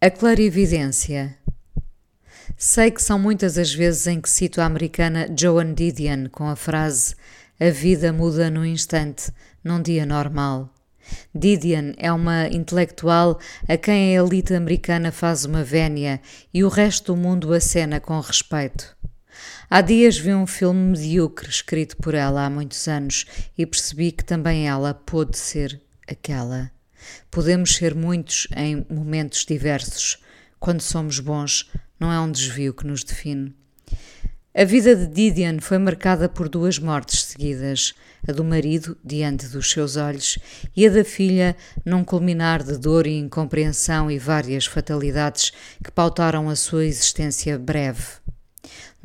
A clarividência. Sei que são muitas as vezes em que cito a americana Joan Didion com a frase A vida muda num instante, num dia normal. Didion é uma intelectual a quem a elite americana faz uma vénia e o resto do mundo acena com respeito. Há dias vi um filme medíocre escrito por ela há muitos anos e percebi que também ela pôde ser aquela. Podemos ser muitos em momentos diversos. Quando somos bons, não é um desvio que nos define. A vida de Didion foi marcada por duas mortes seguidas: a do marido, diante dos seus olhos, e a da filha, num culminar de dor e incompreensão e várias fatalidades que pautaram a sua existência breve.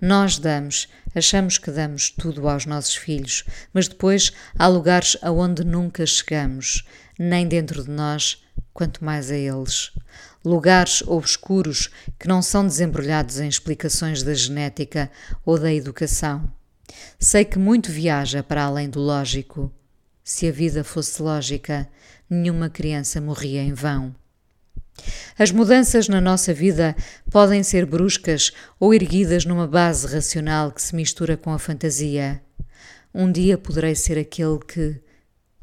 Nós damos, achamos que damos tudo aos nossos filhos, mas depois há lugares aonde nunca chegamos, nem dentro de nós, quanto mais a eles. Lugares obscuros que não são desembrulhados em explicações da genética ou da educação. Sei que muito viaja para além do lógico. Se a vida fosse lógica, nenhuma criança morria em vão. As mudanças na nossa vida podem ser bruscas ou erguidas numa base racional que se mistura com a fantasia. Um dia poderei ser aquele que.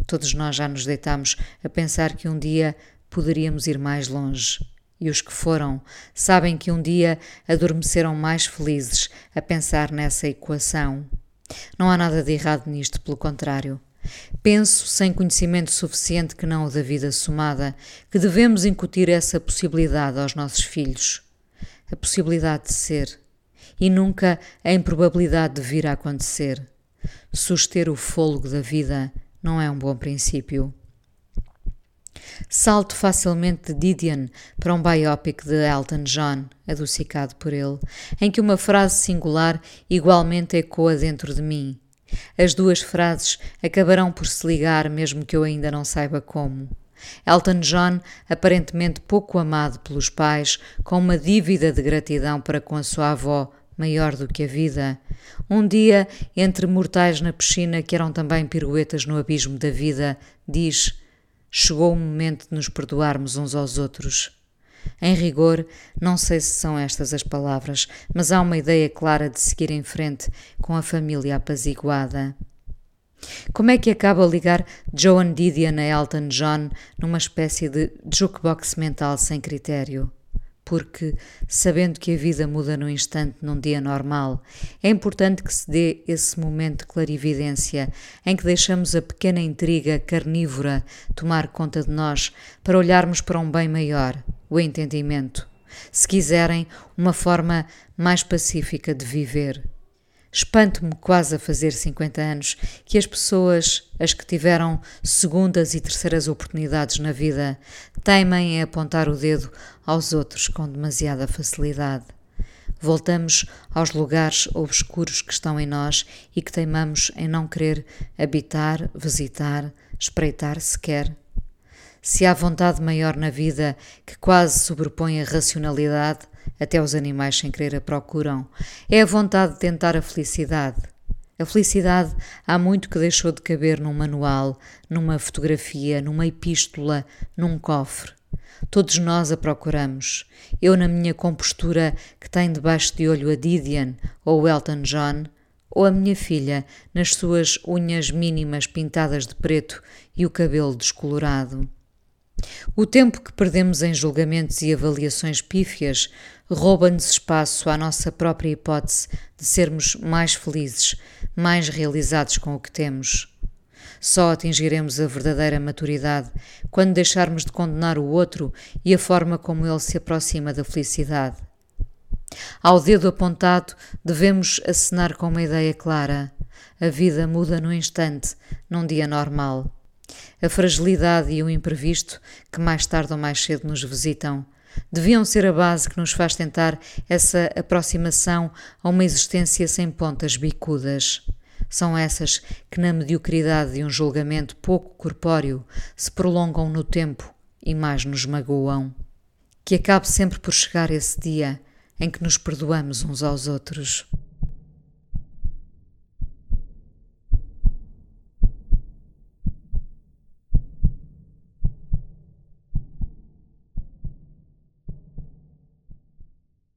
Todos nós já nos deitamos a pensar que um dia poderíamos ir mais longe. E os que foram sabem que um dia adormeceram mais felizes a pensar nessa equação. Não há nada de errado nisto, pelo contrário. Penso, sem conhecimento suficiente que não o da vida somada, que devemos incutir essa possibilidade aos nossos filhos. A possibilidade de ser. E nunca a improbabilidade de vir a acontecer. Suster o fôlego da vida não é um bom princípio. Salto facilmente de Didion para um biopic de Elton John, adocicado por ele, em que uma frase singular igualmente ecoa dentro de mim. As duas frases acabarão por se ligar, mesmo que eu ainda não saiba como. Elton John, aparentemente pouco amado pelos pais, com uma dívida de gratidão para com a sua avó, maior do que a vida. Um dia, entre mortais na piscina que eram também piruetas no abismo da vida, diz: Chegou o momento de nos perdoarmos uns aos outros. Em rigor, não sei se são estas as palavras, mas há uma ideia clara de seguir em frente com a família apaziguada. Como é que acaba a ligar Joan Didion a Elton John numa espécie de jukebox mental sem critério? Porque, sabendo que a vida muda num instante num dia normal, é importante que se dê esse momento de clarividência em que deixamos a pequena intriga carnívora tomar conta de nós para olharmos para um bem maior, o entendimento, se quiserem, uma forma mais pacífica de viver. Espanto-me quase a fazer 50 anos que as pessoas, as que tiveram segundas e terceiras oportunidades na vida, teimem em apontar o dedo aos outros com demasiada facilidade. Voltamos aos lugares obscuros que estão em nós e que teimamos em não querer habitar, visitar, espreitar sequer se há vontade maior na vida que quase sobrepõe a racionalidade, até os animais sem querer a procuram, é a vontade de tentar a felicidade. A felicidade há muito que deixou de caber num manual, numa fotografia, numa epístola, num cofre. Todos nós a procuramos. Eu, na minha compostura, que tem debaixo de olho a Didion ou Elton John, ou a minha filha, nas suas unhas mínimas pintadas de preto e o cabelo descolorado. O tempo que perdemos em julgamentos e avaliações pífias rouba-nos espaço à nossa própria hipótese de sermos mais felizes, mais realizados com o que temos. Só atingiremos a verdadeira maturidade quando deixarmos de condenar o outro e a forma como ele se aproxima da felicidade. Ao dedo apontado, devemos acenar com uma ideia clara: a vida muda no instante, num dia normal a fragilidade e o imprevisto que mais tarde ou mais cedo nos visitam deviam ser a base que nos faz tentar essa aproximação a uma existência sem pontas bicudas. São essas que, na mediocridade de um julgamento pouco corpóreo, se prolongam no tempo e mais nos magoam. Que acabe sempre por chegar esse dia em que nos perdoamos uns aos outros.